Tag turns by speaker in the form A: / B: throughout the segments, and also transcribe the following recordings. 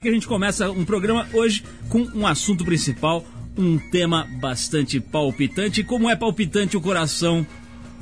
A: que a gente começa um programa hoje com um assunto principal, um tema bastante palpitante. Como é palpitante o coração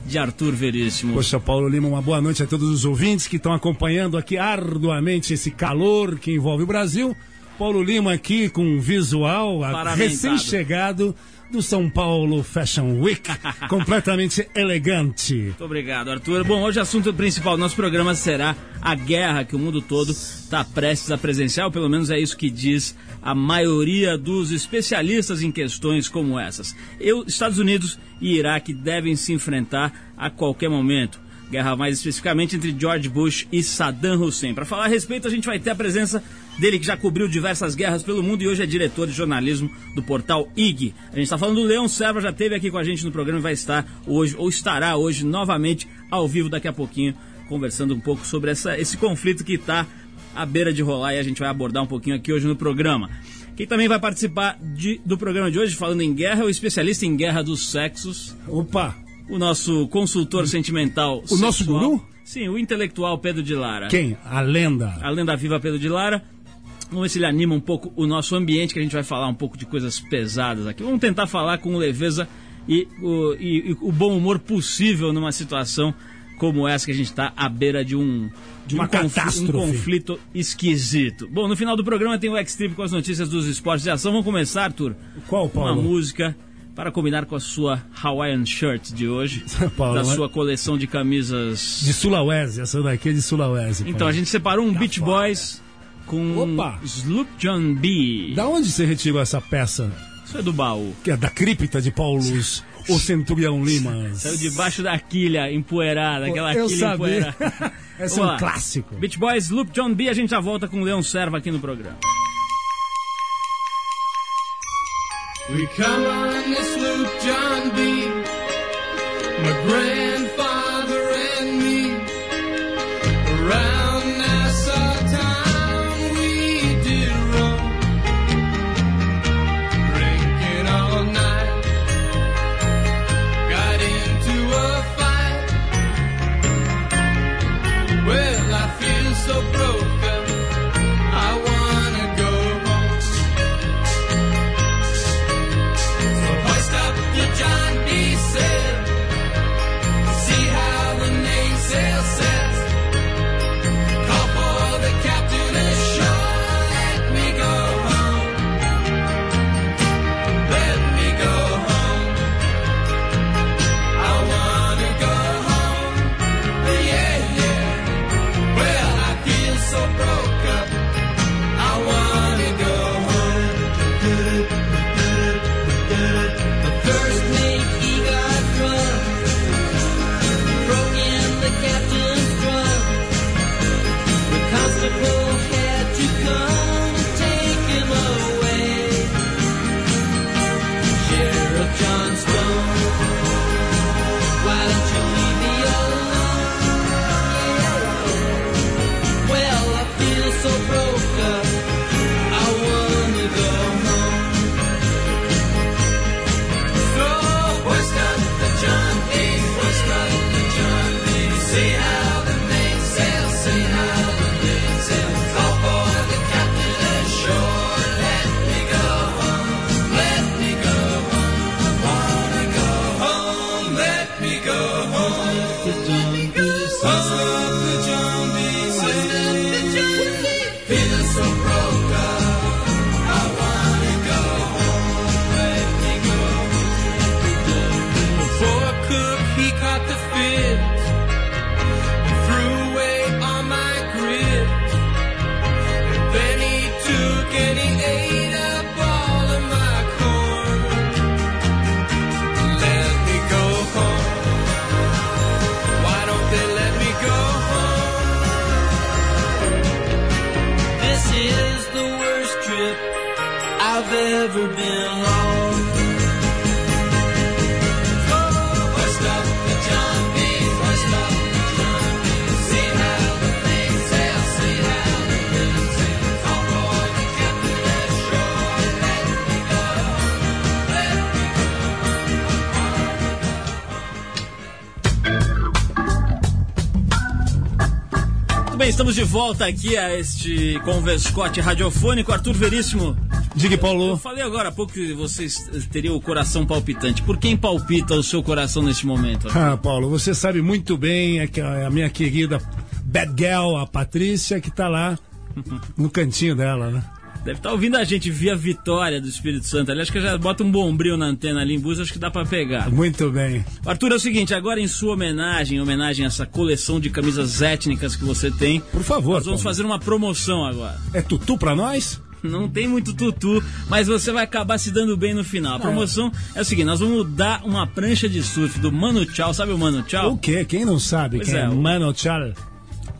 A: de Arthur Veríssimo?
B: Poxa, Paulo Lima, uma boa noite a todos os ouvintes que estão acompanhando aqui arduamente esse calor que envolve o Brasil. Paulo Lima aqui com um visual recém-chegado do São Paulo Fashion Week, completamente elegante.
A: Muito obrigado, Arthur. Bom, hoje o assunto principal do nosso programa será a guerra que o mundo todo está prestes a presenciar, ou pelo menos é isso que diz a maioria dos especialistas em questões como essas. Eu, Estados Unidos e Iraque devem se enfrentar a qualquer momento guerra mais especificamente entre George Bush e Saddam Hussein. Para falar a respeito, a gente vai ter a presença dele que já cobriu diversas guerras pelo mundo e hoje é diretor de jornalismo do portal IG. A gente está falando do Leão Serva, já esteve aqui com a gente no programa e vai estar hoje, ou estará hoje novamente ao vivo daqui a pouquinho, conversando um pouco sobre essa, esse conflito que está à beira de rolar e a gente vai abordar um pouquinho aqui hoje no programa. Quem também vai participar de, do programa de hoje, falando em guerra, é o especialista em guerra dos sexos.
B: Opa!
A: O nosso consultor sentimental.
B: O sexual. nosso guru?
A: Sim, o intelectual Pedro de Lara.
B: Quem? A lenda.
A: A lenda viva Pedro de Lara. Vamos ver se ele anima um pouco o nosso ambiente, que a gente vai falar um pouco de coisas pesadas aqui. Vamos tentar falar com leveza e o, e, e o bom humor possível numa situação como essa que a gente está à beira de um
B: de uma um, catástrofe.
A: um conflito esquisito. Bom, no final do programa tem o X-Trip com as notícias dos esportes de ação. Vamos começar, Arthur?
B: Qual, Paulo?
A: Uma música para combinar com a sua Hawaiian Shirt de hoje, Paulo, da sua coleção de camisas.
B: De Sulawesi, essa daqui é de Sulawesi.
A: Paulo. Então, a gente separou um tá Beach Boys com Opa. Sloop John B.
B: Da onde você retirou essa peça?
A: Isso é do baú.
B: Que é da cripta de Paulo Luz. o Centurião Lima.
A: Saiu debaixo da quilha empoeirada, aquela
B: Eu
A: quilha
B: sabia.
A: empoeirada.
B: Esse é um clássico.
A: Beach Boys, Loop John B. A gente já volta com o Leão Serva aqui no programa. We come on this loop, John B. My Muito bem, estamos de volta aqui a este Converscote radiofônico. Arthur Veríssimo.
B: Diga, Paulo.
A: Eu falei agora há pouco que vocês teriam o coração palpitante. Por quem palpita o seu coração neste momento?
B: Arthur? Ah, Paulo, você sabe muito bem é que a minha querida Bad Girl, a Patrícia, que está lá no cantinho dela, né?
A: Deve estar tá ouvindo a gente via Vitória do Espírito Santo. Aliás, que já bota um bombril na antena ali em Búzios, acho que dá para pegar.
B: Muito bem.
A: Arthur, é o seguinte, agora em sua homenagem, em homenagem a essa coleção de camisas étnicas que você tem.
B: Por favor.
A: Nós vamos Paulo. fazer uma promoção agora.
B: É tutu para nós?
A: Não tem muito tutu, mas você vai acabar se dando bem no final. A promoção é, é o seguinte: nós vamos dar uma prancha de surf do Mano Tchau. Sabe o Mano Tchau?
B: O quê? Quem não sabe pois quem é, é Mano Tchau?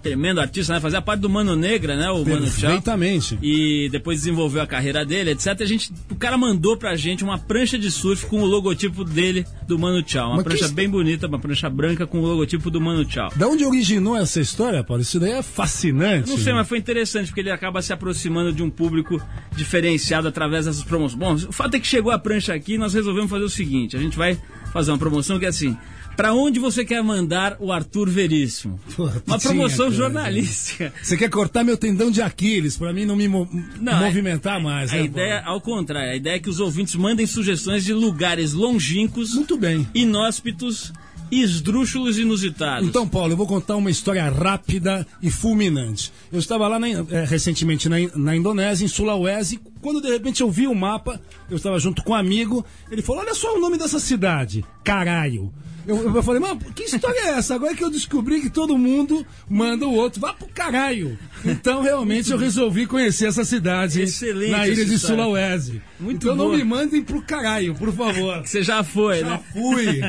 A: Tremendo artista, né? Fazia parte do Mano Negra, né? O Mano Tchau.
B: Perfeitamente.
A: E depois desenvolveu a carreira dele, etc. A gente, o cara mandou pra gente uma prancha de surf com o logotipo dele, do Mano Tchau. Uma Mas prancha que... bem bonita, uma prancha branca com o logotipo do Mano Tchau.
B: Da onde originou essa história, Paulo? Isso daí é fascinante.
A: Não sei, mas foi interessante, porque ele acaba se aproximando de um público diferenciado através dessas promoções. Bom, o fato é que chegou a prancha aqui e nós resolvemos fazer o seguinte: a gente vai fazer uma promoção que é assim para onde você quer mandar o Arthur Veríssimo? Pô, Uma promoção tinha, jornalística.
B: Você quer cortar meu tendão de Aquiles para mim não me mo não, movimentar mais,
A: A
B: né,
A: ideia, ao contrário, a ideia é que os ouvintes mandem sugestões de lugares longínquos,
B: muito bem,
A: inóspitos esdrúxulos inusitados.
B: Então, Paulo, eu vou contar uma história rápida e fulminante. Eu estava lá na, é, recentemente na, na, Indonésia, em Sulawesi, quando de repente eu vi o mapa, eu estava junto com um amigo, ele falou: Olha só o nome dessa cidade, Caralho. Eu, eu falei, mano, que história é essa? Agora que eu descobri que todo mundo manda o outro, vá pro caralho. Então, realmente, eu resolvi conhecer essa cidade Excelente na ilha de Sulawesi. Muito então, não me mandem pro caralho, por favor.
A: Você já foi,
B: já
A: né?
B: Já fui.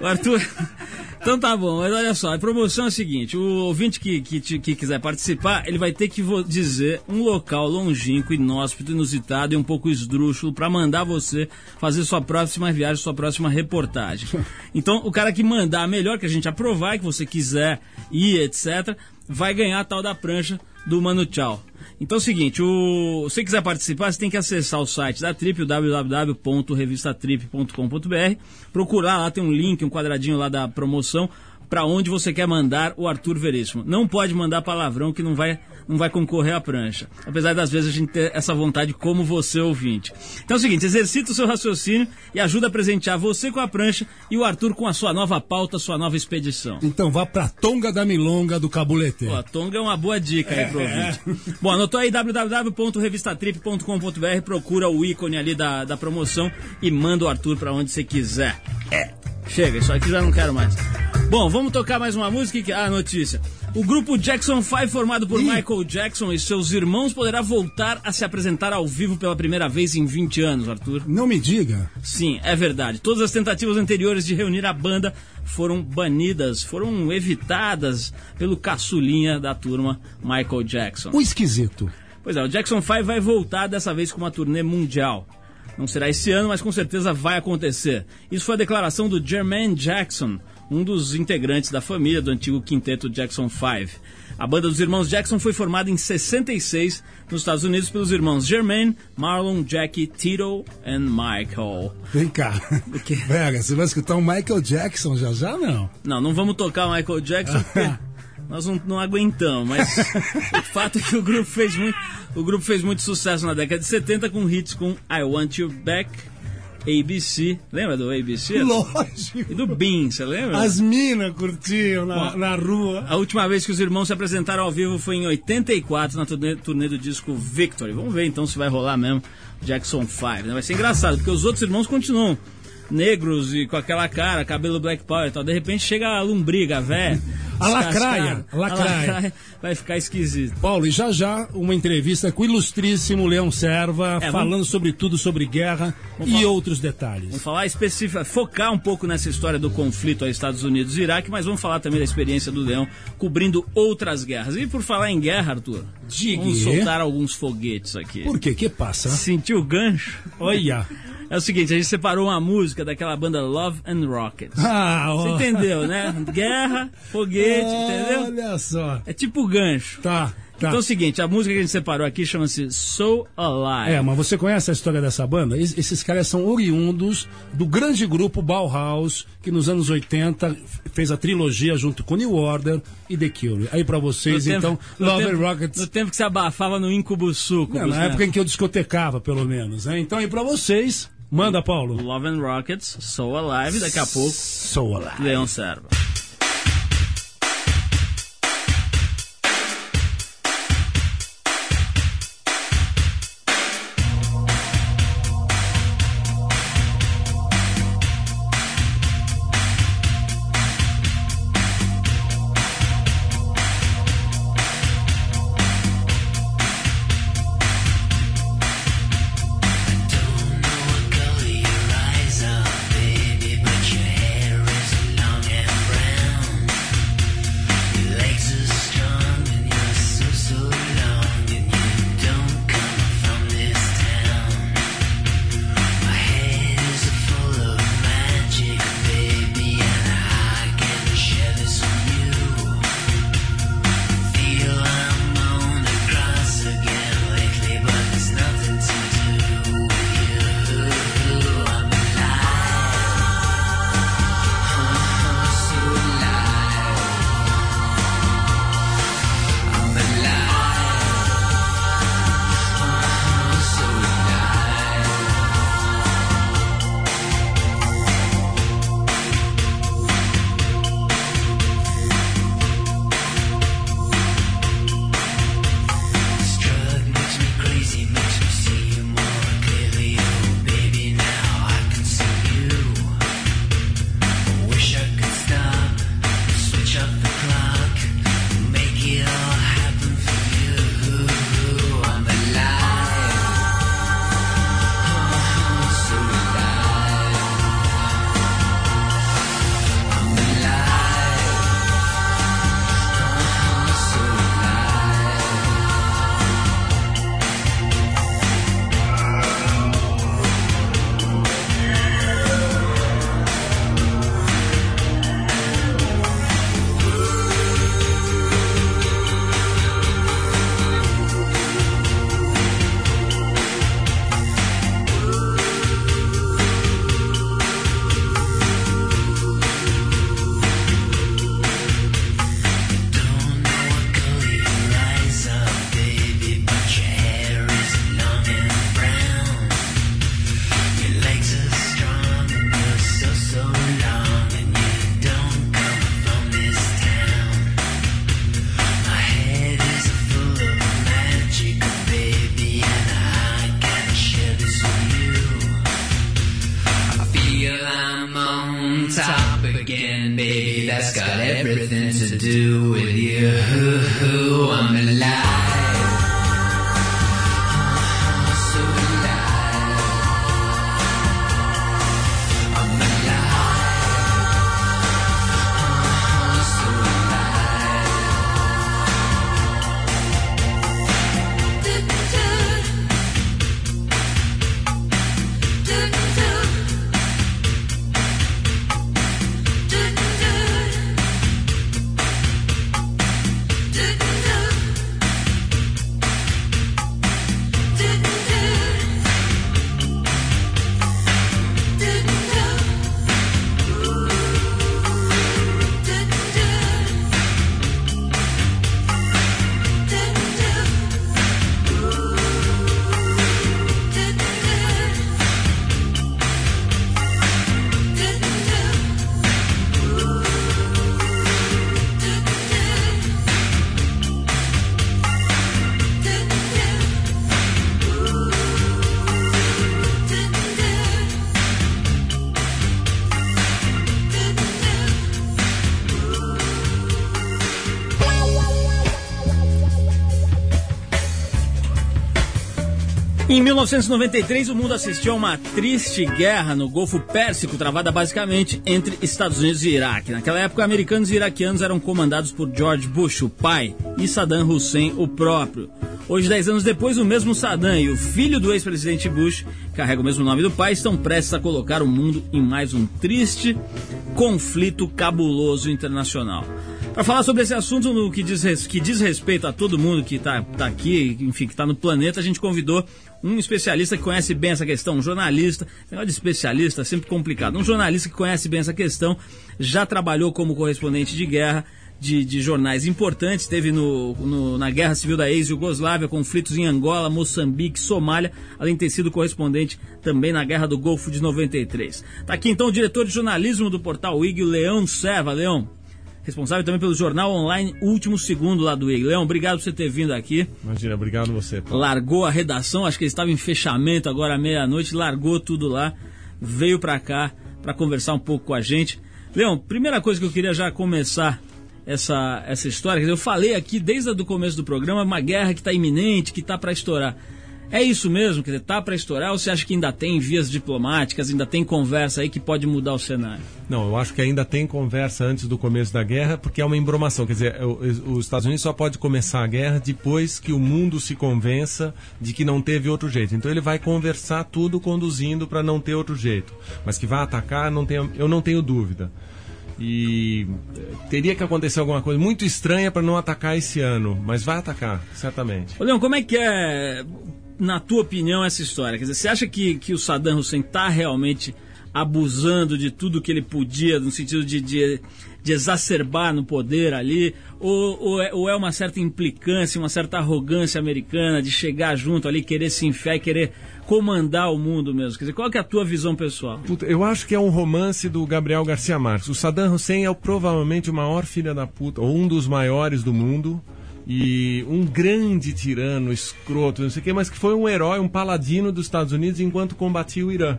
A: o Arthur. Então tá bom, mas olha só, a promoção é a seguinte: o ouvinte que, que, que quiser participar, ele vai ter que dizer um local longínquo, inóspito, inusitado e um pouco esdrúxulo para mandar você fazer sua próxima viagem, sua próxima reportagem. Então, o cara que mandar melhor, que a gente aprovar, que você quiser ir, etc., vai ganhar a tal da prancha do Mano Tchau. Então é o seguinte, o, se você quiser participar, você tem que acessar o site da Trip, www.revistatrip.com.br, procurar lá, tem um link, um quadradinho lá da promoção, para onde você quer mandar o Arthur Veríssimo. Não pode mandar palavrão que não vai, não vai concorrer à prancha. Apesar das vezes a gente ter essa vontade como você ouvinte. Então é o seguinte, exercita o seu raciocínio e ajuda a presentear você com a prancha e o Arthur com a sua nova pauta, sua nova expedição.
B: Então vá pra Tonga da Milonga do Cabulete.
A: Pô, a Tonga é uma boa dica aí pro ouvinte. É. Bom, anotou aí www.revistatrip.com.br, procura o ícone ali da, da promoção e manda o Arthur para onde você quiser. É. Chega, isso aqui já não quero mais. Bom, vamos tocar mais uma música. Ah, notícia. O grupo Jackson 5, formado por Ih. Michael Jackson e seus irmãos, poderá voltar a se apresentar ao vivo pela primeira vez em 20 anos, Arthur.
B: Não me diga.
A: Sim, é verdade. Todas as tentativas anteriores de reunir a banda foram banidas, foram evitadas pelo caçulinha da turma, Michael Jackson.
B: O esquisito.
A: Pois é, o Jackson 5 vai voltar dessa vez com uma turnê mundial. Não será esse ano, mas com certeza vai acontecer. Isso foi a declaração do Jermaine Jackson, um dos integrantes da família do antigo quinteto Jackson 5. A banda dos irmãos Jackson foi formada em 66 nos Estados Unidos pelos irmãos Jermaine, Marlon, Jackie, Tito e Michael.
B: Vem cá. Pega, você vai escutar o Michael Jackson já já, não?
A: Não, não vamos tocar o Michael Jackson porque nós não, não aguentamos, mas o fato é que o grupo fez muito, o grupo fez muito sucesso na década de 70 com hits com I Want You Back, ABC, lembra do ABC?
B: Lógico.
A: E do Bean, você lembra?
B: As minas curtiam na, Bom, na rua.
A: A última vez que os irmãos se apresentaram ao vivo foi em 84, na turnê, turnê do disco Victory. Vamos ver então se vai rolar mesmo Jackson 5. Né? Vai ser engraçado, porque os outros irmãos continuam negros e com aquela cara, cabelo black power e tal. De repente chega a lombriga, velho.
B: A lacraia, a lacraia.
A: Vai ficar esquisito.
B: Paulo, e já já uma entrevista com o ilustríssimo Leão Serva, é, falando vamos... sobre tudo sobre guerra e falar... outros detalhes.
A: Vamos falar específico, focar um pouco nessa história do conflito aos Estados Unidos e Iraque, mas vamos falar também da experiência do Leão cobrindo outras guerras. E por falar em guerra, Arthur, vamos soltar alguns foguetes aqui.
B: Por quê? que passa?
A: Sentiu o gancho?
B: Olha.
A: É o seguinte, a gente separou uma música daquela banda Love and Rockets.
B: Ah,
A: Você entendeu, né? Guerra, foguete, entendeu?
B: Olha só.
A: É tipo gancho.
B: Tá.
C: Tá. Então é o seguinte, a música que a gente separou aqui chama-se So Alive.
B: É, mas você conhece a história dessa banda? esses caras são oriundos do grande grupo Bauhaus, que nos anos 80 fez a trilogia junto com New Order e The Cure. Aí para vocês, no então,
C: tempo, Love and Rockets. No tempo que você abafava no Incubo Suco.
B: na né? época em que eu discotecava, pelo menos. Né? Então aí para vocês, manda, Paulo.
C: Love and Rockets, So Alive, daqui a pouco.
B: So Alive.
C: Leão Serva. Em 1993, o mundo assistiu a uma triste guerra no Golfo Pérsico, travada basicamente entre Estados Unidos e Iraque. Naquela época, americanos e iraquianos eram comandados por George Bush, o pai, e Saddam Hussein, o próprio. Hoje, dez anos depois, o mesmo Saddam e o filho do ex-presidente Bush, carrega o mesmo nome do pai, estão prestes a colocar o mundo em mais um triste conflito cabuloso internacional.
A: Para falar sobre esse assunto no que diz, que diz respeito a todo mundo que está tá aqui, enfim, que está no planeta, a gente convidou um especialista que conhece bem essa questão, um jornalista, negócio de especialista é sempre complicado, um jornalista que conhece bem essa questão, já trabalhou como correspondente de guerra de, de jornais importantes, teve no, no, na Guerra Civil da ex-Yugoslávia, conflitos em Angola, Moçambique, Somália, além de ter sido correspondente também na Guerra do Golfo de 93. Está aqui então o diretor de jornalismo do portal IG, Leão Serva. Leão, responsável também pelo jornal online Último Segundo lá do IG. Leão, obrigado por você ter vindo aqui.
D: Imagina, obrigado você. Paulo.
A: Largou a redação, acho que ele estava em fechamento agora à meia-noite, largou tudo lá, veio para cá para conversar um pouco com a gente. Leão, primeira coisa que eu queria já começar essa, essa história, eu falei aqui desde o começo do programa, uma guerra que está iminente, que está para estourar. É isso mesmo? Quer dizer, tá para estourar ou você acha que ainda tem vias diplomáticas, ainda tem conversa aí que pode mudar o cenário?
D: Não, eu acho que ainda tem conversa antes do começo da guerra, porque é uma embromação. Quer dizer, os Estados Unidos só pode começar a guerra depois que o mundo se convença de que não teve outro jeito. Então ele vai conversar tudo conduzindo para não ter outro jeito. Mas que vai atacar, não eu não tenho dúvida. E teria que acontecer alguma coisa muito estranha para não atacar esse ano, mas vai atacar, certamente.
A: Ô Leão, como é que é na tua opinião, essa história? Quer dizer, você acha que, que o Saddam Hussein está realmente abusando de tudo que ele podia, no sentido de, de, de exacerbar no poder ali? Ou, ou é, ou, é, uma certa implicância, uma certa arrogância americana de chegar junto ali, querer se enfiar e querer comandar o mundo mesmo? Quer dizer, qual é a tua visão pessoal?
D: Puta, eu acho que é um romance do Gabriel Garcia Marques. O Saddam Hussein é provavelmente o maior filho da puta, ou um dos maiores do mundo e um grande tirano, escroto, não sei o quê, mas que foi um herói, um paladino dos Estados Unidos enquanto combatia o Irã.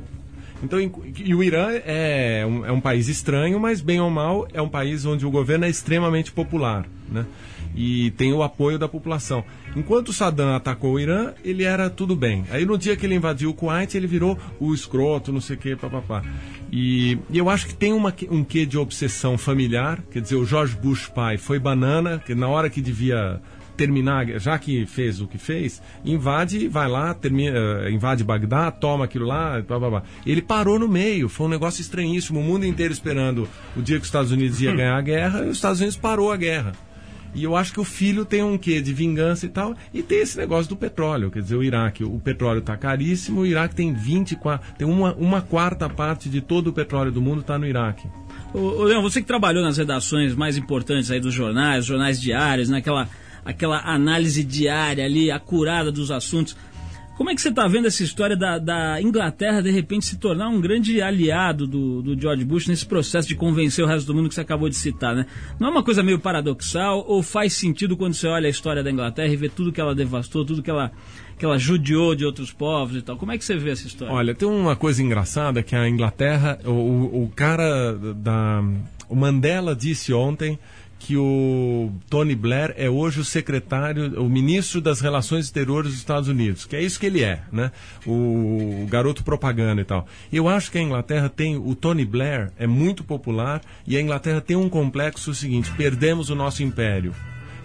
D: Então, e o Irã é um, é um país estranho, mas bem ou mal é um país onde o governo é extremamente popular, né? E tem o apoio da população. Enquanto Saddam atacou o Irã, ele era tudo bem. Aí no dia que ele invadiu o Kuwait, ele virou o escroto, não sei o que, papapá. E, e eu acho que tem uma, um quê de obsessão familiar, quer dizer, o George Bush pai foi banana, que na hora que devia terminar, já que fez o que fez, invade, vai lá, termina, eh, invade Bagdá, toma aquilo lá, blá, blá, blá. Ele parou no meio, foi um negócio estranhíssimo, o mundo inteiro esperando o dia que os Estados Unidos ia ganhar a guerra, e os Estados Unidos parou a guerra. E eu acho que o filho tem um quê de vingança e tal. E tem esse negócio do petróleo. Quer dizer, o Iraque, o petróleo está caríssimo, o Iraque tem 24. Tem uma, uma quarta parte de todo o petróleo do mundo está no Iraque.
A: Ô, Leão, você que trabalhou nas redações mais importantes aí dos jornais, jornais diários, naquela aquela análise diária ali, acurada dos assuntos. Como é que você está vendo essa história da, da, Inglaterra de repente se tornar um grande aliado do, do, George Bush nesse processo de convencer o resto do mundo que você acabou de citar, né? Não é uma coisa meio paradoxal ou faz sentido quando você olha a história da Inglaterra e vê tudo que ela devastou, tudo que ela, que ela judiou de outros povos e tal? Como é que você vê essa história?
D: Olha, tem uma coisa engraçada que a Inglaterra, o, o cara da. O Mandela disse ontem que o Tony Blair é hoje o secretário, o ministro das Relações Exteriores dos Estados Unidos, que é isso que ele é, né? O, garoto propaganda e tal. Eu acho que a Inglaterra tem, o Tony Blair é muito popular e a Inglaterra tem um complexo seguinte: perdemos o nosso império.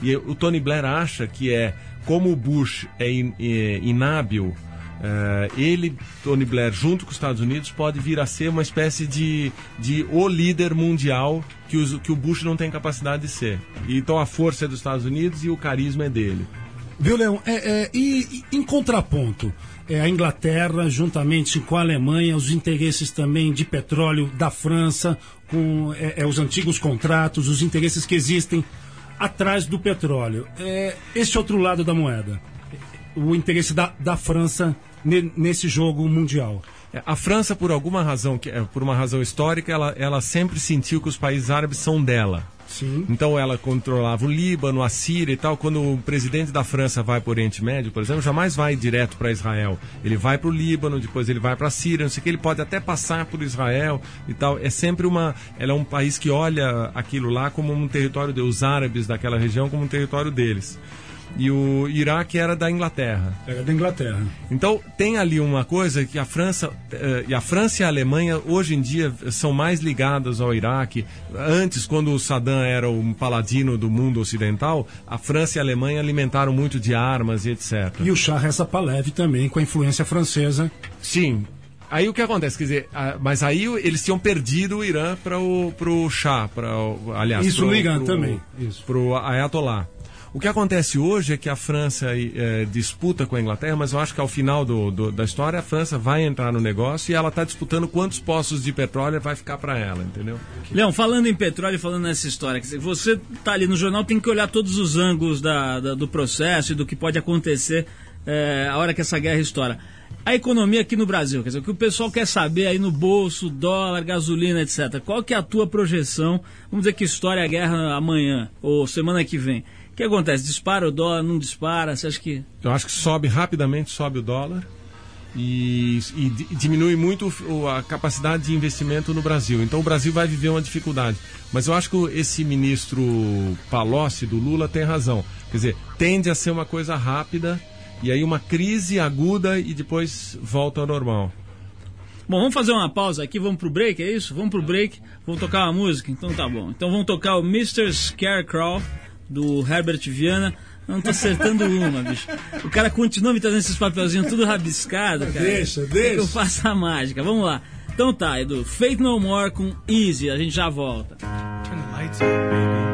D: E o Tony Blair acha que é como o Bush é, in, é inábil Uh, ele, Tony Blair, junto com os Estados Unidos, pode vir a ser uma espécie de, de o líder mundial que, os, que o Bush não tem capacidade de ser. Então a força é dos Estados Unidos e o carisma é dele.
B: Viu, Leão? É, é, e, e, em contraponto, é, a Inglaterra, juntamente com a Alemanha, os interesses também de petróleo da França, com é, é os antigos contratos, os interesses que existem atrás do petróleo. É, esse outro lado da moeda, o interesse da, da França nesse jogo mundial?
D: É, a França, por alguma razão, é, por uma razão histórica, ela, ela sempre sentiu que os países árabes são dela.
B: Sim.
D: Então ela controlava o Líbano, a Síria e tal. Quando o presidente da França vai para o Oriente Médio, por exemplo, jamais vai direto para Israel. Ele vai para o Líbano, depois ele vai para a Síria, não sei o que, ele pode até passar por Israel e tal. É sempre uma. Ela é um país que olha aquilo lá como um território dos árabes daquela região, como um território deles e o Iraque era da Inglaterra.
B: Era da Inglaterra.
D: Então tem ali uma coisa que a França eh, e a França e a Alemanha hoje em dia são mais ligadas ao Iraque. Antes, quando o Saddam era um paladino do mundo ocidental, a França e a Alemanha alimentaram muito de armas e etc.
B: E o Shah Reza Pahlavi também com a influência francesa.
D: Sim, aí o que acontece? Quer dizer, mas aí eles tinham perdido o Irã para o pro Shah, para aliás,
B: isso
D: pro,
B: no Irã
D: pro,
B: também, isso.
D: pro Ayatollah. O que acontece hoje é que a França é, disputa com a Inglaterra, mas eu acho que ao final do, do, da história a França vai entrar no negócio e ela está disputando quantos poços de petróleo vai ficar para ela, entendeu?
A: Leão, falando em petróleo falando nessa história, você está ali no jornal, tem que olhar todos os ângulos da, da, do processo e do que pode acontecer é, a hora que essa guerra estoura. A economia aqui no Brasil, quer dizer, o que o pessoal quer saber aí no bolso, dólar, gasolina, etc. Qual que é a tua projeção? Vamos dizer que estoure a guerra amanhã ou semana que vem. O que acontece? Dispara o dólar, não dispara? Você acha que.
D: Eu acho que sobe rapidamente, sobe o dólar. E, e, diminui muito a capacidade de investimento no Brasil. Então o Brasil vai viver uma dificuldade. Mas eu acho que esse ministro Palocci do Lula tem razão. Quer dizer, tende a ser uma coisa rápida e aí uma crise aguda e depois volta ao normal.
A: Bom, vamos fazer uma pausa aqui, vamos pro break, é isso? Vamos pro break, vamos tocar uma música? Então tá bom. Então vamos tocar o Mr. Scarecrow do Herbert Viana. Não tô acertando uma, bicho. O cara continua me trazendo esses papelzinhos tudo rabiscado, cara.
B: Deixa, deixa.
A: Que eu faço a mágica. Vamos lá. Então tá, Edu. Faith No More com Easy. A gente já volta. Turn the lights on, baby.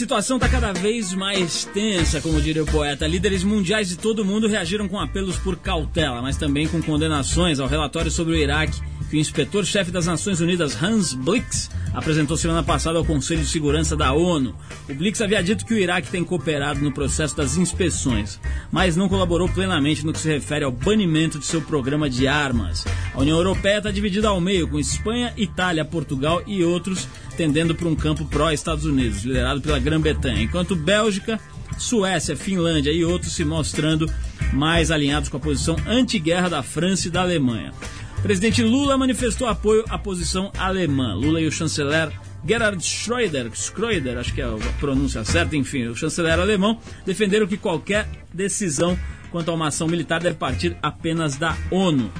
A: Situação está cada vez mais tensa, como diria o poeta. Líderes mundiais de todo o mundo reagiram com apelos por cautela, mas também com condenações ao relatório sobre o Iraque que o inspetor-chefe das Nações Unidas, Hans Blix, apresentou semana passada ao Conselho de Segurança da ONU. O Blix havia dito que o Iraque tem cooperado no processo das inspeções, mas não colaborou plenamente no que se refere ao banimento de seu programa de armas. A União Europeia está dividida ao meio, com Espanha, Itália, Portugal e outros tendendo para um campo pró-Estados Unidos, liderado pela Grã-Bretanha, enquanto Bélgica, Suécia, Finlândia e outros se mostrando mais alinhados com a posição anti-guerra da França e da Alemanha. Presidente Lula manifestou apoio à posição alemã. Lula e o chanceler Gerhard Schröder, Schröder, acho que é a pronúncia certa, enfim, o chanceler alemão, defenderam que qualquer decisão quanto a uma ação militar deve partir apenas da ONU.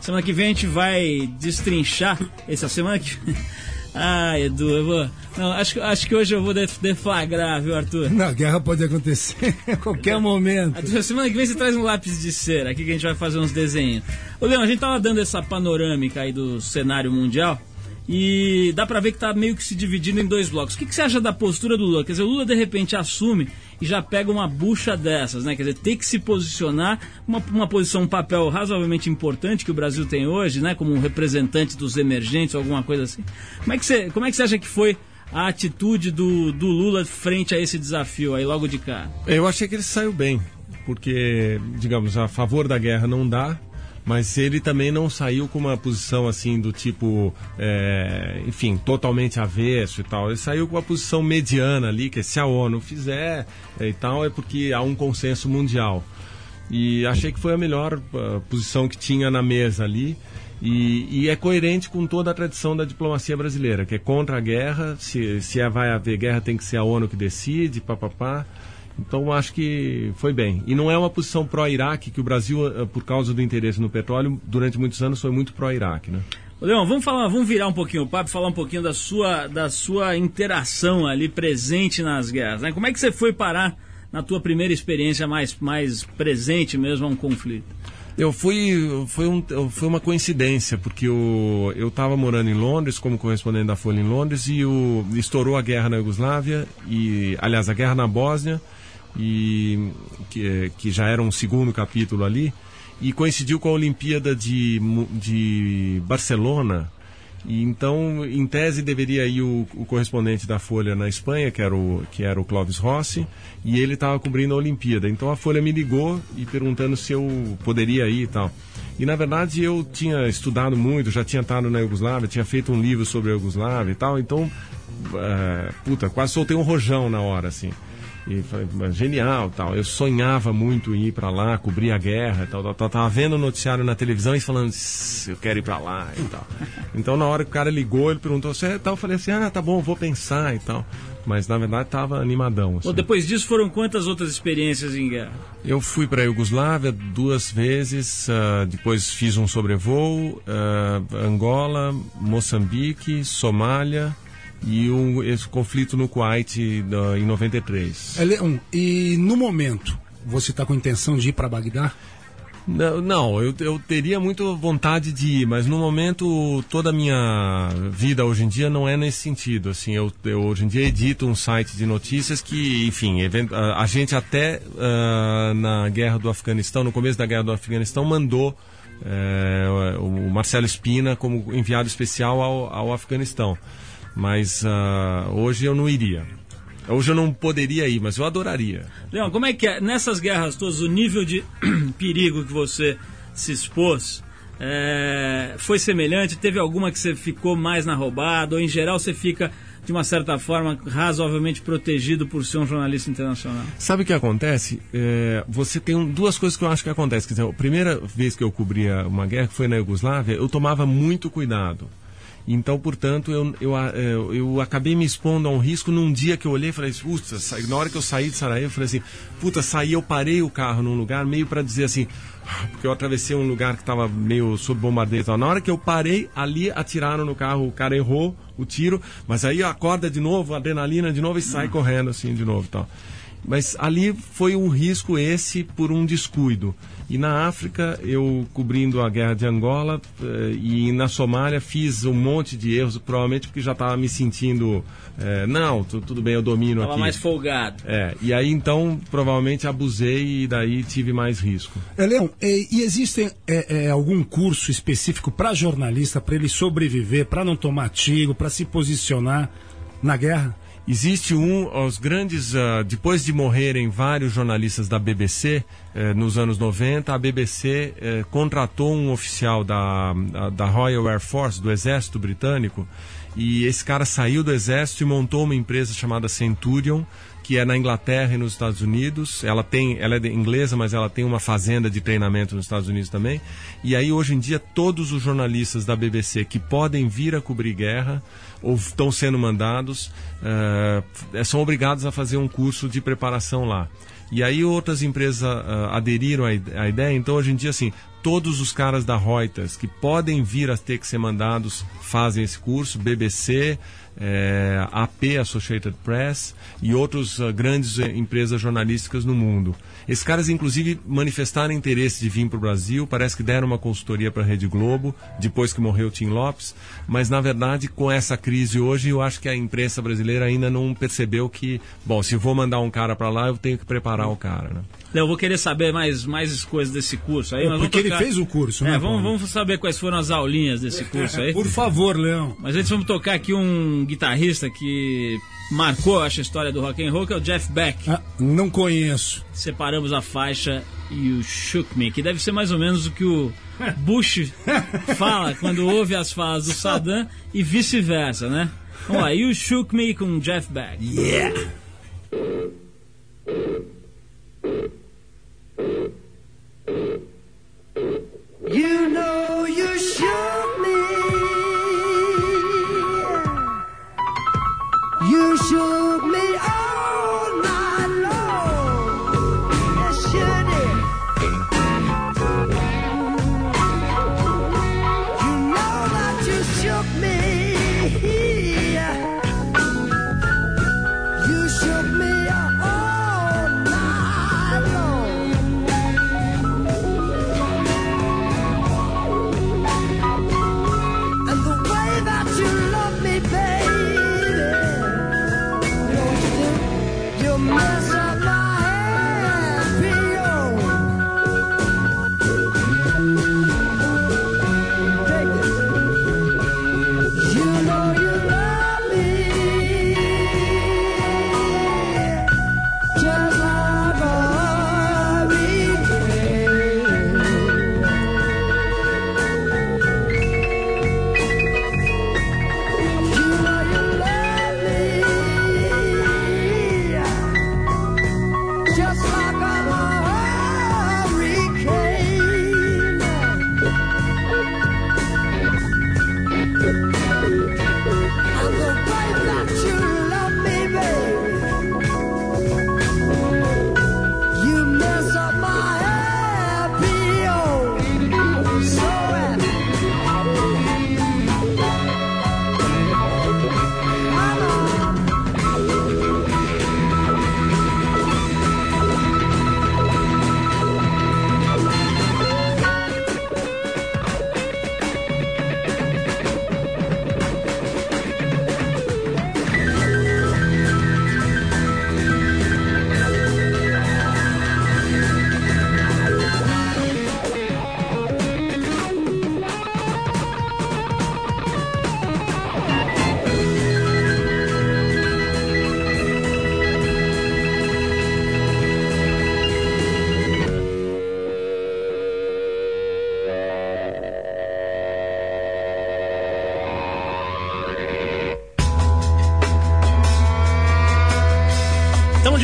A: Semana que vem a gente vai destrinchar. Essa semana que. Ah, Edu, eu vou. Não, acho, acho que hoje eu vou deflagrar, viu, Arthur?
B: Não, guerra pode acontecer a qualquer momento.
A: A semana que vem você traz um lápis de cera aqui que a gente vai fazer uns desenhos. Ô, Leão, a gente tava dando essa panorâmica aí do cenário mundial. E dá para ver que está meio que se dividindo em dois blocos. O que, que, você acha da postura do Lula? Quer dizer, o Lula de repente assume e já pega uma bucha dessas, né? Quer dizer, tem que se posicionar, uma, uma posição, um papel razoavelmente importante que o Brasil tem hoje, né? Como um representante dos emergentes, alguma coisa assim. Como é que você, como é que você acha que foi a atitude do, do Lula frente a esse desafio aí logo de cá?
D: Eu achei que ele saiu bem, porque, digamos, a favor da guerra não dá, mas ele também não saiu com uma posição assim do tipo, é, enfim, totalmente avesso e tal. Ele saiu com uma posição mediana ali, que se a ONU fizer é, e tal, é porque há um consenso mundial. E achei que foi a melhor uh, posição que tinha na mesa ali. E, e, é coerente com toda a tradição da diplomacia brasileira, que é contra a guerra, se, se é, vai haver guerra tem que ser a ONU que decide, papapá. Então acho que foi bem. E não é uma posição pró-Iraque, que o Brasil, eh, por causa do interesse no petróleo, durante muitos anos foi muito pró-Iraque, né?
A: Leão, vamos falar, vamos virar um pouquinho o papo, falar um pouquinho da sua, da sua interação ali presente nas guerras. Né? Como é que você foi parar na tua primeira experiência mais, mais presente mesmo a um conflito?
D: Eu fui, foi, um, foi uma coincidência, porque eu estava morando em Londres, como correspondente da Folha em Londres, e o, estourou a guerra na Iugoslávia, e, aliás, a guerra na Bósnia, e que, que já era um segundo capítulo ali, e coincidiu com a Olimpíada de, de Barcelona. E então, em tese, deveria ir o, o, correspondente da Folha na Espanha, que era o, que era o Clóvis Rossi, e ele estava cobrindo a Olimpíada. Então a Folha me ligou e perguntando se eu poderia ir e tal. E na verdade eu tinha estudado muito, já tinha estado na Iugoslávia, tinha feito um livro sobre a Iugoslávia e tal, então, uh, puta, quase soltei um rojão na hora, assim. E falei, genial, tal. Eu sonhava muito em ir para lá, cobrir a guerra, tal, tal, tal. Tava vendo o noticiário na televisão e falando, eu quero ir para lá e tal. Então na hora que o cara ligou, ele perguntou, você é tal, eu falei assim, ah, tá bom, vou pensar e tal. Mas na verdade tava animadão. Assim.
A: Bom, depois disso foram quantas outras experiências em guerra?
D: Eu fui para a Iugoslávia duas vezes, uh, depois fiz um sobrevoo, uh, Angola, Moçambique, Somália e um, esse conflito no Kuwait uh, em 93.
B: É, e no momento, você está com intenção de ir para Bagdá?
D: Não, não eu, eu teria muito vontade de ir, mas no momento toda a minha vida hoje em dia não é nesse sentido. Assim, eu, eu hoje em dia edito um site de notícias que, enfim, a, a, gente até uh, na guerra do Afeganistão, no começo da guerra do Afeganistão, mandou uh, o Marcelo Espina como enviado especial ao, ao Afeganistão. Mas uh, hoje eu não iria. Hoje eu não poderia ir, mas eu adoraria.
A: Leão, como é que é? Nessas guerras todas, o nível de perigo que você se expôs é, foi semelhante? Teve alguma que você ficou mais na roubada? Ou em geral você fica, de uma certa forma, razoavelmente protegido por ser um jornalista internacional?
D: Sabe o que acontece? É, você tem duas coisas que eu acho que acontece. Quer dizer, a primeira vez que eu cobria uma guerra, que foi na Iugoslávia, eu tomava muito cuidado. Então, portanto, eu, eu, eu, eu, acabei me expondo a um risco num dia que eu olhei e falei, puta, na hora que eu saí de Sarajevo, eu falei assim, puta, saí, eu parei o carro num lugar meio para dizer assim, porque eu atravessei um lugar que estava meio sob bombardeio. Na hora que eu parei, ali atiraram no carro, o cara errou o tiro, mas aí acorda de novo, adrenalina de novo e sai correndo assim de novo tal. Mas ali foi um risco esse por um descuido. E na África, eu cobrindo a guerra de Angola eh, e na Somália fiz um monte de erros, provavelmente porque já estava me sentindo, eh, não, tudo bem, eu domino
A: tava
D: aqui.
A: mais folgado.
D: É, e aí então provavelmente abusei e daí tive mais risco.
B: É, Leão, e, e existe é, é, algum curso específico para jornalista, para ele sobreviver, para não tomar tiro, para se posicionar na guerra?
D: Existe um, os grandes, uh, depois de morrerem vários jornalistas da BBC, eh, nos anos 90, a BBC eh, contratou um oficial da, da Royal Air Force, do Exército Britânico, e esse cara saiu do Exército e montou uma empresa chamada Centurion, que é na Inglaterra e nos Estados Unidos. Ela tem, ela é inglesa, mas ela tem uma fazenda de treinamento nos Estados Unidos também. E aí hoje em dia todos os jornalistas da BBC que podem vir a cobrir guerra ou estão sendo mandados uh, são obrigados a fazer um curso de preparação lá. E aí outras empresas uh, aderiram à, ideia. Então hoje em dia assim todos os caras da Reuters que podem vir a ter que ser mandados fazem esse curso. BBC é, AP, Associated Press e outras uh, grandes uh, empresas jornalísticas no mundo. Esses caras, inclusive, manifestaram interesse de vir para o Brasil, parece que deram uma consultoria para a Rede Globo, depois que morreu o Tim Lopes, mas, na verdade, com essa crise hoje, eu acho que a imprensa brasileira ainda não percebeu que, bom, se vou mandar um cara para lá, eu tenho que preparar o cara, né?
A: Eu vou querer saber mais, mais coisas desse curso aí.
E: Porque tocar... ele fez o curso,
A: né?
E: É,
A: vamos, vamos saber quais foram as aulinhas desse curso aí.
E: Por favor, Leão.
A: Mas antes vamos tocar aqui um guitarrista que marcou, acho, a história do rock and roll, que é o Jeff Beck.
E: Ah, não conheço.
A: Separamos a faixa e o Shook Me, que deve ser mais ou menos o que o Bush fala quando ouve as falas do Saddam e vice-versa, né? Vamos lá, You Shook Me com Jeff Beck.
E: Yeah! You know you shook me. You shook me all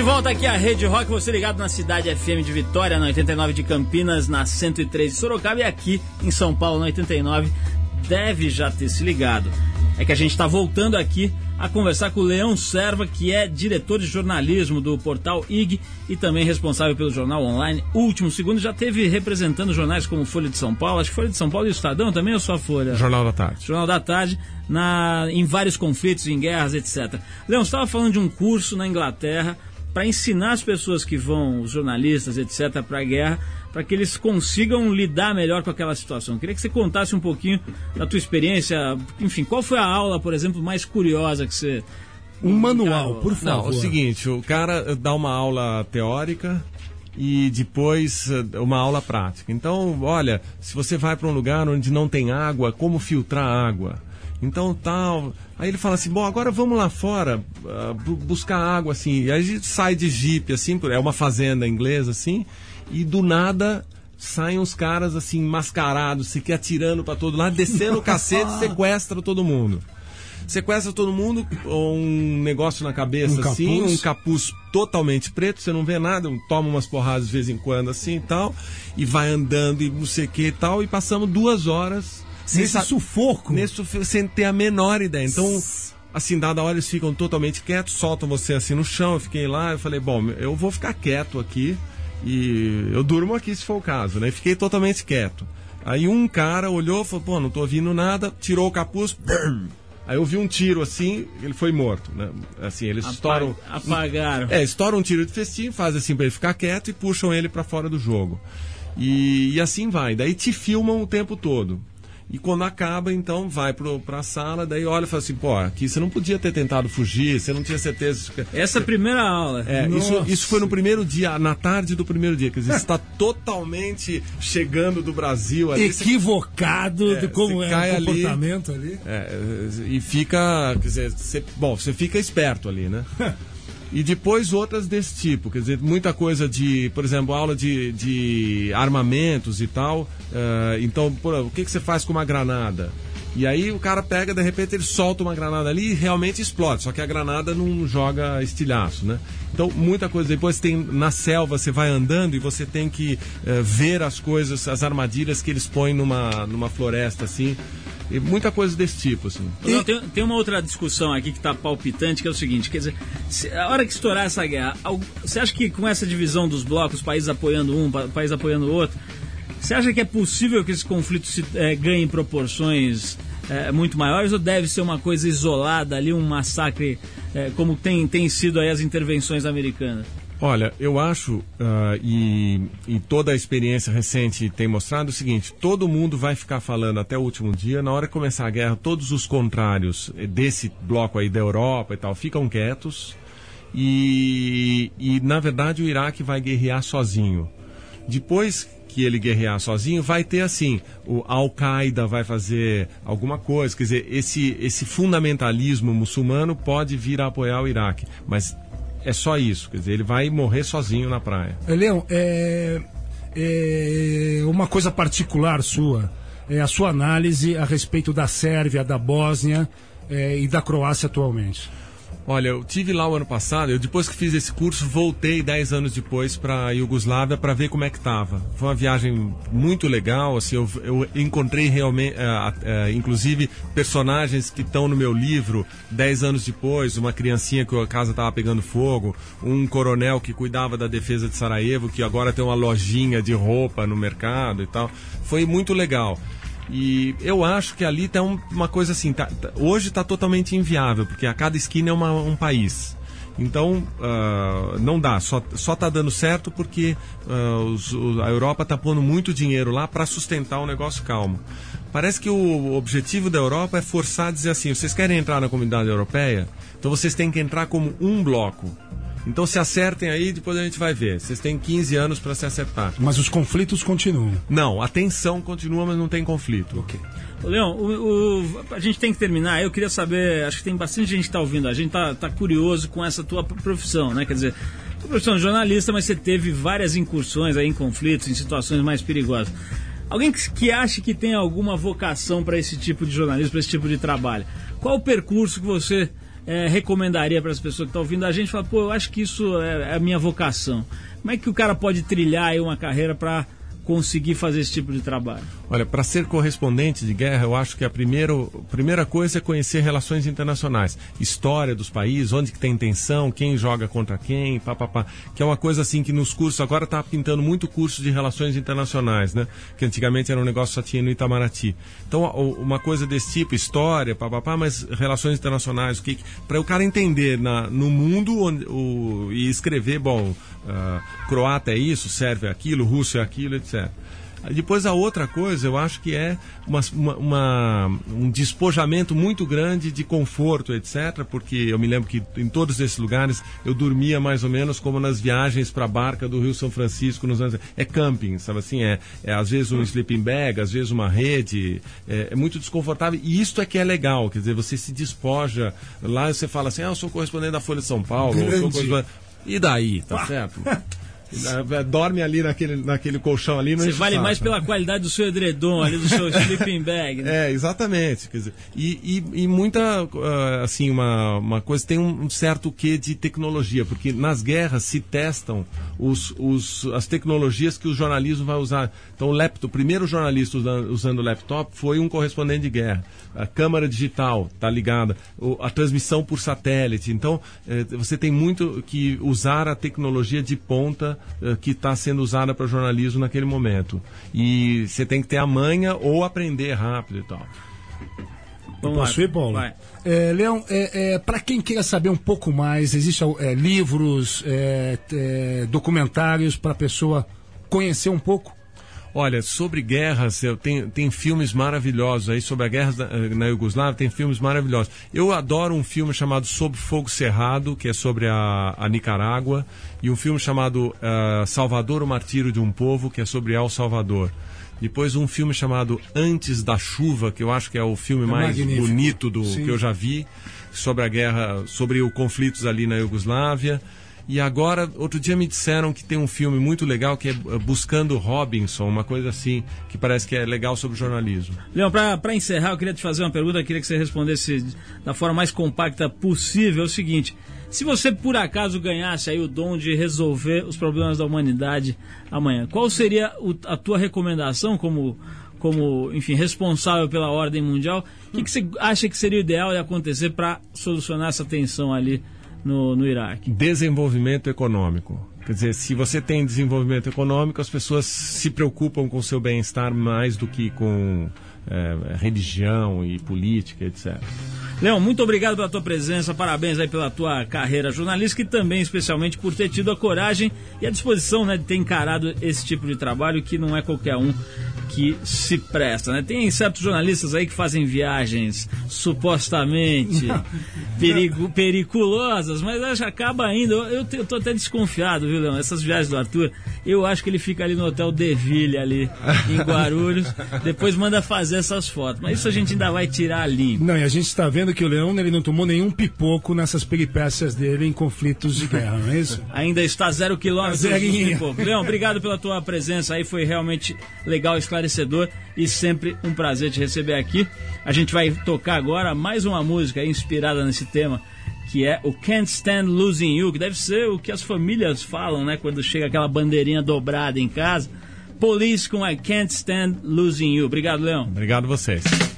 A: volta aqui à Rede Rock, você ligado na cidade FM de Vitória, na 89 de Campinas, na 103 de Sorocaba e aqui em São Paulo, na 89, deve já ter se ligado. É que a gente está voltando aqui a conversar com o Leão Serva, que é diretor de jornalismo do portal IG e também responsável pelo jornal online Último Segundo. Já teve representando jornais como Folha de São Paulo, acho que Folha de São Paulo e o Estadão também, ou só a Folha?
D: Jornal da Tarde.
A: Jornal da Tarde, na, em vários conflitos, em guerras, etc. Leão, você estava falando de um curso na Inglaterra para ensinar as pessoas que vão, os jornalistas, etc., para a guerra, para que eles consigam lidar melhor com aquela situação. Queria que você contasse um pouquinho da tua experiência, enfim, qual foi a aula, por exemplo, mais curiosa que você...
E: Um manual, por
D: Não,
E: favor.
D: é o seguinte, o cara dá uma aula teórica e depois eh, uma aula prática. Então, olha, se você vai para um lugar onde não tem água, como filtrar água? Então, tal. Aí ele fala assim: bom, agora vamos lá fora bu- buscar água, assim. E aí a gente sai de jipe, assim, é uma fazenda inglesa, assim, e do nada saem uns caras, assim, mascarados, se que atirando para todo lado, descendo o cacete, sequestra todo mundo. sequestra todo mundo, um negócio na cabeça
B: Um
D: assim,
B: capuz.
D: um capuz totalmente preto, você não vê nada, toma umas porradas de vez em quando assim e tal, e vai andando e não sei o que e tal, e passamos duas horas
B: Nesse
D: sa-
B: sufoco.
D: nesse sem ter a menor ideia. Então, assim, dada a hora eles ficam totalmente quietos, soltam você assim no chão. Eu fiquei lá, eu falei, bom, eu vou ficar quieto aqui e eu durmo aqui se for o caso, né? E Fiquei totalmente quieto. Aí um cara olhou, falou, pô, não tô ouvindo nada, tirou o capuz, brrr. aí eu vi um tiro assim, ele foi morto, né? Assim, eles estouram.
A: Apagaram.
D: É, estouram um tiro de festim, fazem assim pra ele ficar quieto e puxam ele pra fora do jogo. E, e assim vai. Daí te filmam o tempo todo. E quando acaba, então, vai pro, pra sala, daí olha e fala assim, pô, aqui você não podia ter tentado fugir, você não tinha certeza.
A: Essa é a primeira aula.
D: É, isso, isso foi no primeiro dia, na tarde do primeiro dia. Quer dizer, você está totalmente chegando do Brasil ali. você-
B: Equivocado
D: É,
B: de como
D: você
B: é
D: cai
B: o
D: ali.
B: comportamento ali.
D: É, e fica, quer dizer, você, bom, você fica esperto ali, né? E depois outras desse tipo, quer dizer, muita coisa de, por exemplo, aula de, de armamentos e tal. eh, então, pô, o que, que você faz com uma granada? E aí o cara pega, de repente ele solta uma granada ali e realmente explode, só que a granada não joga estilhaço, né? Então, muita coisa. Depois tem na selva, você vai andando e você tem que eh, ver as coisas, as armadilhas que eles põem numa, numa floresta assim. E muita coisa desse tipo, assim.
A: Não, tem, tem uma outra discussão aqui que está palpitante, que é o seguinte, quer dizer, se- a hora que estourar essa guerra, você acha que com essa divisão dos blocos, países apoiando um, pa- país apoiando o outro, você acha que é possível que esse conflito se, eh, ganhe proporções eh, muito maiores ou deve ser uma coisa isolada ali, um massacre, eh, como tem, tem sido aí as intervenções americanas?
D: Olha, eu acho, ah, e, e toda a experiência recente tem mostrado o seguinte: todo mundo vai ficar falando até o último dia. Na hora que começar a guerra, todos os contrários desse bloco aí da Europa e tal ficam quietos. E, e na verdade, o Iraque vai guerrear sozinho. Depois que ele guerrear sozinho, vai ter assim, o Al-Qaeda vai fazer alguma coisa, quer dizer, esse, esse fundamentalismo muçulmano pode vir a apoiar o Iraque, mas é só isso, quer dizer, ele vai morrer sozinho na praia.
B: É, Leão, é, é uma coisa particular sua, é a sua análise a respeito da Sérvia, da Bósnia é, e da Croácia atualmente.
D: Olha, eu tive lá o ano passado, eu depois que fiz esse curso, voltei 10 anos depois para a Iugoslávia para ver como é que tava. Foi uma viagem muito legal, assim, eu, eu encontrei realmente, eh, eh, inclusive, personagens que estão no meu livro 10 anos depois, uma criancinha que a casa estava pegando fogo, um coronel que cuidava da defesa de Sarajevo, que agora tem uma lojinha de roupa no mercado e tal. Foi muito legal. E eu acho que ali tá um- uma coisa assim, tá- tá- hoje está totalmente inviável, porque a cada esquina é uma- um país. Então, ah, não dá, só, só tá dando certo porque ah, os- a Europa está pondo muito dinheiro lá para sustentar um negócio calmo. Parece que o objetivo da Europa é forçar a dizer assim: vocês querem entrar na comunidade europeia? Então vocês têm que entrar como um bloco. Então se acertem aí, depois a gente vai ver. Vocês têm 15 anos para se acertar.
B: Mas os conflitos continuam.
D: Não, a tensão continua, mas não tem conflito.
A: Ô, Leão, o, o- a gente tem que terminar. Eu queria saber, acho que tem bastante gente que está ouvindo. A gente tá, tá curioso com essa tua profissão, né? Quer dizer, tua profissão de jornalista, mas você teve várias incursões aí em conflitos, em situações mais perigosas. Alguém que, que acha que tem alguma vocação para esse tipo de jornalismo, para esse tipo de trabalho, qual o percurso que você eh, recomendaria para as pessoas que estão ouvindo a gente? Fala, pô, eu acho que isso é, é a minha vocação. Como é que o cara pode trilhar uma carreira para conseguir fazer esse tipo de trabalho?
D: Olha, para ser correspondente de guerra, eu acho que a primeiro, primeira coisa é conhecer relações internacionais, história dos países, onde que tem tensão, quem joga contra quem, papapá. Que é uma coisa assim que nos cursos agora está pintando muito curso de relações internacionais, né? Que antigamente era um negócio só tinha no Itamaraty. Então, uma coisa desse tipo, história, papapá, mas relações internacionais, o que para o cara entender na, no mundo onde, o, e escrever, bom, ah, croata é isso, sérvio é aquilo, russo é aquilo, etc. Depois a outra coisa, eu acho que é uma, uma- uma- um despojamento muito grande de conforto, etc. Porque eu me lembro que em todos esses lugares eu dormia mais ou menos como nas viagens para a barca do Rio São Francisco nos anos. É camping, sabe assim? É, é às vezes um sleeping bag, às vezes uma rede. É, é muito desconfortável. E isto é que é legal, quer dizer, você se despoja. Lá você fala assim: ah, eu sou correspondente da Folha de São Paulo. E daí, tá certo? dorme ali naquele, naquele colchão ali.
A: Você vale mais pela qualidade do seu edredom ali, do seu sleeping bag.
D: Né? É, exatamente. Quer dizer, e, e, e muita, uh, assim, uma, uma coisa, tem um certo quê de tecnologia, porque nas guerras se testam os, os, as tecnologias que o jornalismo vai usar. Então, o, laptop, o primeiro jornalista usando, usando o laptop foi um correspondente de guerra. A câmara digital está ligada, a transmissão por satélite. Então, eh, você tem muito que usar a tecnologia de ponta eh, que está sendo usada para jornalismo naquele momento. E você tem que ter a manha ou aprender rápido e tal.
B: Vamos Posso ir, Paulo? Vai. É, Leão, é, é para quem queira saber um pouco mais, existem é, livros, é, é, documentários para a pessoa conhecer um pouco?
D: Olha, sobre guerras, eu tenho, tem filmes maravilhosos aí, sobre a guerra na, na Iugoslávia, tem filmes maravilhosos. Eu adoro um filme chamado Sob Fogo Cerrado, que é sobre a, a Nicarágua, e um filme chamado uh, Salvador, o Martírio de um Povo, que é sobre El Salvador. Depois um filme chamado Antes da Chuva, que eu acho que é o filme é mais magnífico. bonito do Sim. que eu já vi, sobre a guerra, sobre os conflitos ali na Iugoslávia. E agora, outro dia me disseram que tem um filme muito legal que é Buscando Robinson, uma coisa assim, que parece que é legal sobre jornalismo.
A: Leão, para encerrar, eu queria te fazer uma pergunta, eu queria que você respondesse da forma mais compacta possível. É o seguinte: se você por acaso ganhasse aí o dom de resolver os problemas da humanidade amanhã, qual seria a tua recomendação como como, enfim, responsável pela ordem mundial, o que, que, você acha que seria o ideal de acontecer para solucionar essa tensão ali no, no Iraque?
D: Desenvolvimento econômico. Quer dizer, se você tem desenvolvimento econômico, as pessoas se preocupam com o seu bem-estar mais do que com é, religião e política, etc.
A: Leão, muito obrigado pela tua presença, parabéns aí pela tua carreira jornalística e também especialmente por ter tido a coragem e a disposição né, de ter encarado esse tipo de trabalho que não é qualquer um que se presta, né? Tem certos jornalistas aí que fazem viagens supostamente perigo, periculosas, mas acho que acaba indo. Eu, eu tô até desconfiado, viu, Leão? Essas viagens do Arthur, eu acho que ele fica ali no Hotel Deville, ali em Guarulhos, depois manda fazer essas fotos. Mas isso a gente ainda vai tirar ali.
B: Não, e a gente está vendo que o Leão ele não tomou nenhum pipoco nessas peripécias dele em conflitos de guerra, não é isso?
A: ainda está zero quilômetros. Leão, obrigado pela tua presença aí, foi realmente legal esclarecedor e sempre um prazer te receber aqui. A gente vai tocar agora mais uma música inspirada nesse tema, que é o Can't Stand Losing You, que deve ser o que as famílias falam, né, quando chega aquela bandeirinha dobrada em casa. Police com I Can't Stand Losing You. Obrigado, Leão.
D: Obrigado vocês.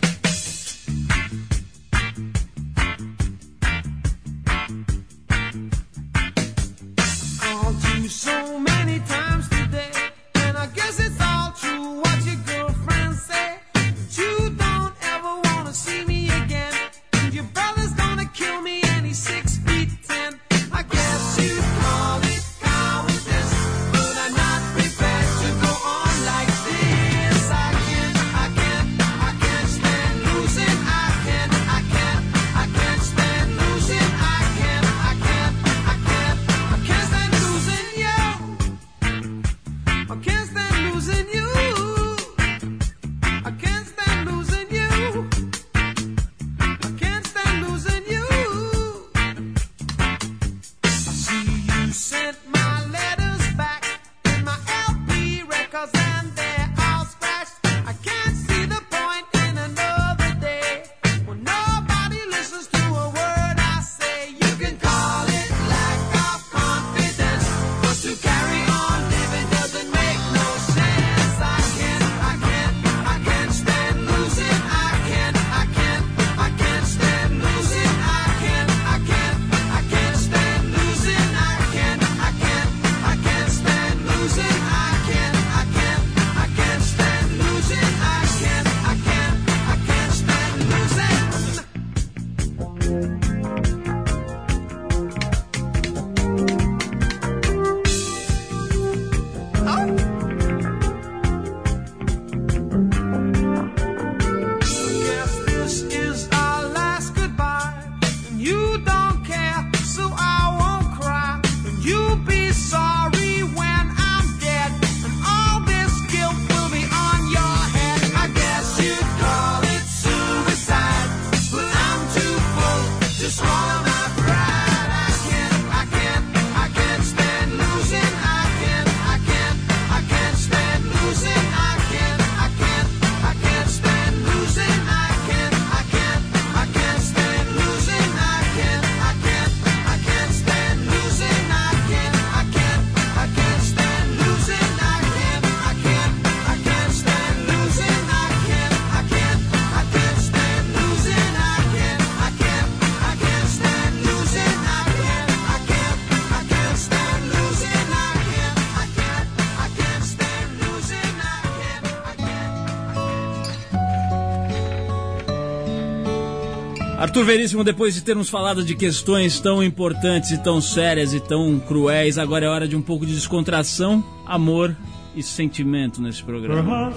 A: Arthur Veríssimo, depois de termos falado de questões tão importantes e tão sérias e tão cruéis, agora é hora de um pouco de descontração, amor e sentimento nesse programa.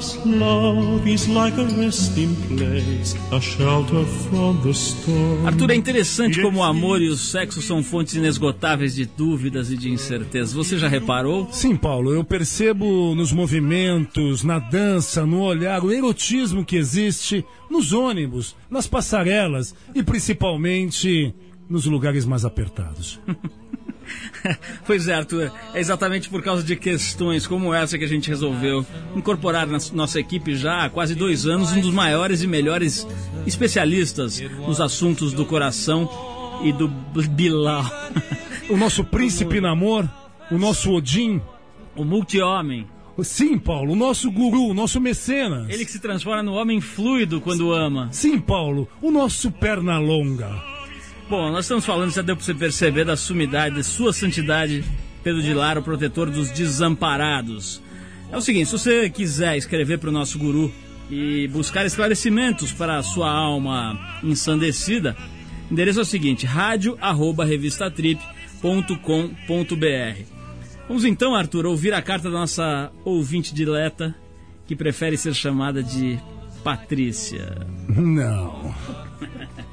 A: Arthur, é interessante como o amor e o sexo são fontes inesgotáveis de dúvidas e de incertezas. Você já reparou?
B: Sim, Paulo. Eu percebo nos movimentos, na dança, no olhar, o erotismo que existe nos ônibus, nas passarelas e principalmente nos lugares mais apertados.
A: pois é, Arthur. É exatamente por causa de questões como essa que a gente resolveu incorporar na nossa equipe já há quase dois anos um dos maiores e melhores especialistas nos assuntos do coração e do Bilal.
B: o nosso príncipe namor, o nosso Odin.
A: O multi-homem.
B: Sim, Paulo, o nosso guru, o nosso mecenas.
A: Ele que se transforma no homem fluido quando ama.
B: Sim, Paulo, o nosso perna longa.
A: Bom, nós estamos falando, já deu para você perceber, da sumidade, da sua santidade, Pedro de Lara, o protetor dos desamparados. É o seguinte, se você quiser escrever para o nosso guru e buscar esclarecimentos para a sua alma ensandecida, o endereço é o seguinte, radio@revistatrip.com.br. Vamos então, Arthur, ouvir a carta da nossa ouvinte dileta, que prefere ser chamada de Patrícia.
B: Não.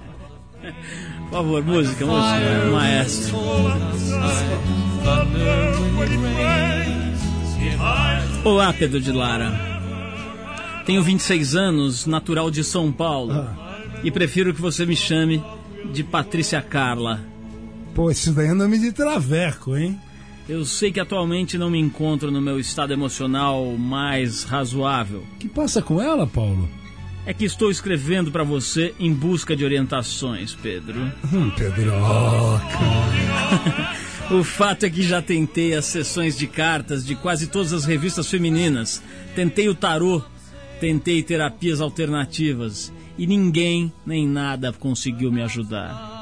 A: Por favor, música, música, maestro. Olá, Pedro de Lara. Tenho 26 anos, natural de São Paulo. Ah. E prefiro que você me chame de Patrícia Carla.
B: Pô, isso daí é nome de traveco, hein?
A: Eu sei que atualmente não me encontro no meu estado emocional mais razoável.
B: O que passa com ela, Paulo?
A: É que estou escrevendo para você em busca de orientações, Pedro.
B: Hum, Pedro.
A: o fato é que já tentei as sessões de cartas de quase todas as revistas femininas. Tentei o tarô, tentei terapias alternativas e ninguém nem nada conseguiu me ajudar.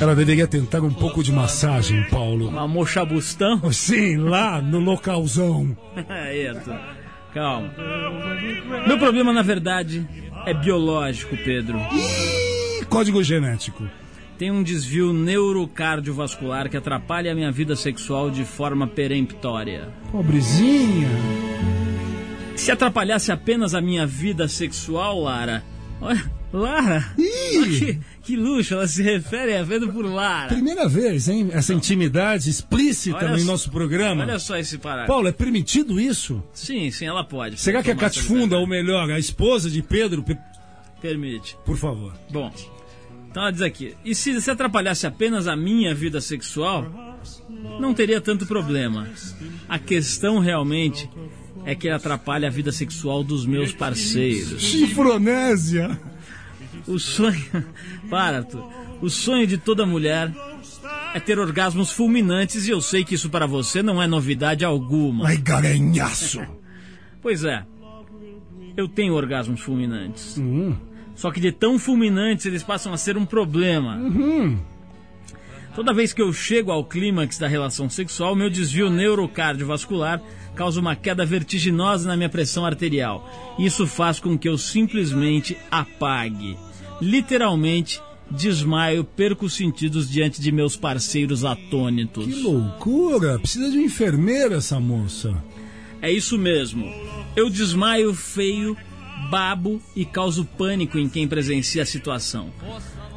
B: Ela deveria tentar um pouco de massagem, Paulo.
A: Uma mochabustão?
B: Sim, lá no localzão.
A: é, Calma. Meu problema, na verdade, é biológico, Pedro.
B: Ih, código genético.
A: Tem um desvio neurocardiovascular que atrapalha a minha vida sexual de forma peremptória.
B: Pobrezinha.
A: Se atrapalhasse apenas a minha vida sexual, Lara. Olha, Lara! Que, que, luxo, ela se refere a vendo por Lara.
B: Primeira vez, hein? Essa intimidade explícita olha no nosso programa.
A: Olha só esse parágrafo.
B: Paulo, é permitido isso?
A: Sim, sim, ela pode.
B: Será que a Catifunda, ou melhor, a esposa de Pedro...
A: Permite.
B: Por favor.
A: Bom, então ela diz aqui, e se se atrapalhasse apenas a minha vida sexual, não teria tanto problema. A questão realmente é que atrapalha a vida sexual dos meus parceiros.
B: Chifronésia!
A: O sonho. Para, tu. O sonho de toda mulher é ter orgasmos fulminantes e eu sei que isso para você não é novidade alguma.
B: Ai, garanhaço!
A: pois é. Eu tenho orgasmos fulminantes. Uhum. Só que de tão fulminantes eles passam a ser um problema. Uhum. Toda vez que eu chego ao clímax da relação sexual, meu desvio neurocardiovascular causa uma queda vertiginosa na minha pressão arterial. Isso faz com que eu simplesmente apague. Literalmente, desmaio, perco os sentidos diante de meus parceiros atônitos.
B: Que loucura! Precisa de um enfermeiro essa moça.
A: É isso mesmo. Eu desmaio feio, babo e causo pânico em quem presencia a situação.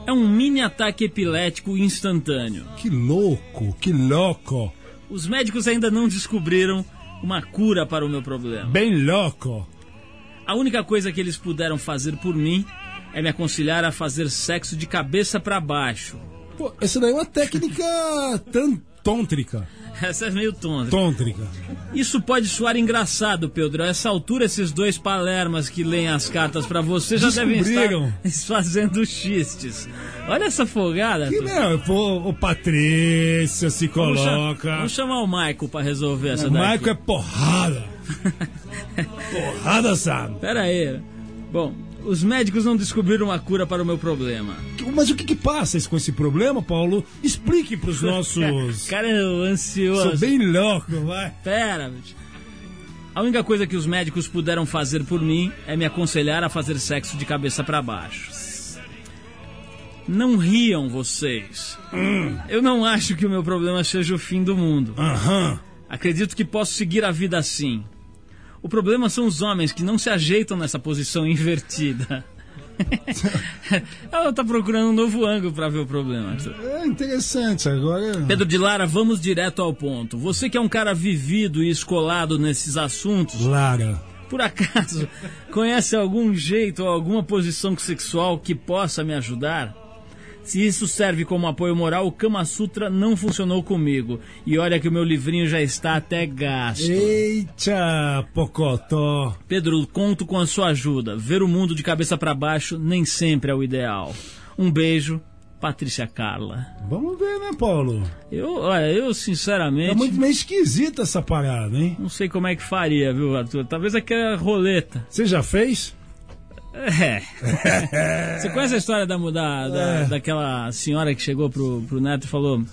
A: É um mini ataque epilético instantâneo.
B: Que louco, que louco!
A: Os médicos ainda não descobriram uma cura para o meu problema.
B: Bem louco.
A: A única coisa que eles puderam fazer por mim é me aconselhar a fazer sexo de cabeça para baixo.
B: Pô, essa daí é uma técnica tan tôntrica.
A: Essa é meio tôntrica.
B: Tôntrica.
A: Isso pode soar engraçado, Pedro. A essa altura, esses dois palermas que leem as cartas para você já devem estar fazendo xistes. Olha essa folgada.
B: Que não, pô, o Patrícia se coloca.
A: Vamos, vamos chamar o Michael para resolver essa o daqui.
B: O Michael é porrada. porrada, sabe?
A: Pera aí. Bom, os médicos não descobriram a cura para o meu problema.
B: Mas o que, que passa com esse problema, Paulo? Explique para os nossos.
A: Cara, eu ansioso.
B: Sou bem louco, vai.
A: Pera, bicho. A única coisa que os médicos puderam fazer por mim é me aconselhar a fazer sexo de cabeça para baixo. Não riam vocês. Hum. Eu não acho que o meu problema seja o fim do mundo.
B: Uhum.
A: Acredito que posso seguir a vida assim. O problema são os homens que não se ajeitam nessa posição invertida. Ela tá procurando um novo ângulo para ver o problema.
B: É interessante, agora.
A: Pedro de Lara, vamos direto ao ponto. Você que é um cara vivido e escolado nesses assuntos.
B: Lara.
A: Por acaso, conhece algum jeito ou alguma posição sexual que possa me ajudar? Se isso serve como apoio moral, o Kama Sutra não funcionou comigo. E olha que o meu livrinho já está até gasto.
B: Eita, Pocotó.
A: Pedro, conto com a sua ajuda. Ver o mundo de cabeça para baixo nem sempre é o ideal. Um beijo, Patrícia Carla.
B: Vamos ver, né, Paulo?
A: Eu, olha, eu sinceramente. É
B: muito meio esquisita essa parada, hein?
A: Não sei como é que faria, viu, Arthur? Talvez aquela roleta.
B: Você já fez?
A: É. Você conhece a história da, da, da é. daquela senhora que chegou pro, pro neto e falou: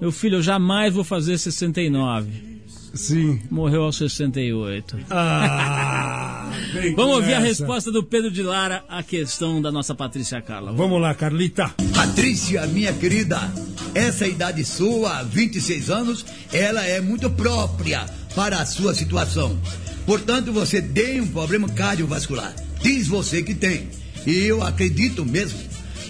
A: Meu filho, eu jamais vou fazer 69.
B: Sim.
A: Morreu aos 68.
B: Ah,
A: Vamos ouvir essa. a resposta do Pedro de Lara à questão da nossa Patrícia Carla.
B: Vamos, Vamos lá, Carlita.
F: Patrícia, minha querida, essa idade sua, 26 anos, ela é muito própria para a sua situação. Portanto, você tem um problema cardiovascular. Diz você que tem. E eu acredito mesmo.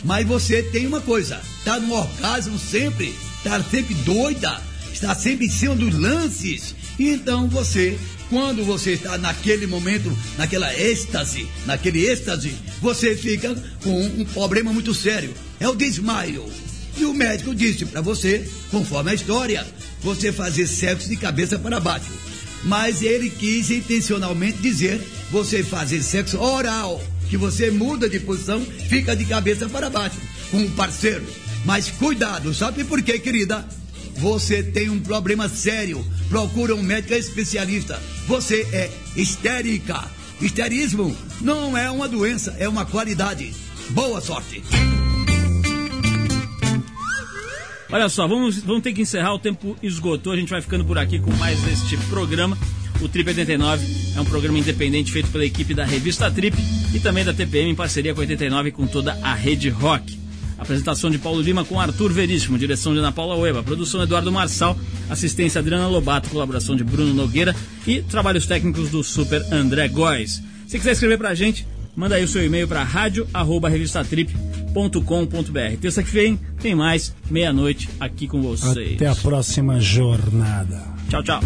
F: Mas você tem uma coisa: tá no orgasmo sempre, tá sempre doida, está sempre em cima dos lances. Então você, quando você está naquele momento, naquela êxtase, naquele êxtase, você fica com um problema muito sério. É o desmaio. E o médico disse para você, conforme a história, você fazer sexo de cabeça para baixo mas ele quis intencionalmente dizer você fazer sexo oral, que você muda de posição, fica de cabeça para baixo com um parceiro. Mas cuidado, sabe por quê, querida? Você tem um problema sério. Procura um médico especialista. Você é histérica. Histerismo não é uma doença, é uma qualidade. Boa sorte.
A: Olha só, vamos, vamos ter que encerrar, o tempo esgotou, a gente vai ficando por aqui com mais este programa. O Trip 89 é um programa independente feito pela equipe da revista Trip e também da TPM em parceria com 89 e com toda a rede rock. Apresentação de Paulo Lima com Arthur Veríssimo, direção de Ana Paula Ueva, produção Eduardo Marçal, assistência Adriana Lobato, colaboração de Bruno Nogueira e trabalhos técnicos do Super André Góes. Se quiser escrever pra gente, manda aí o seu e-mail para rádio@revistatrip.com.br. Terça que vem tem mais meia-noite aqui com vocês.
B: Até a próxima jornada.
A: Tchau, tchau.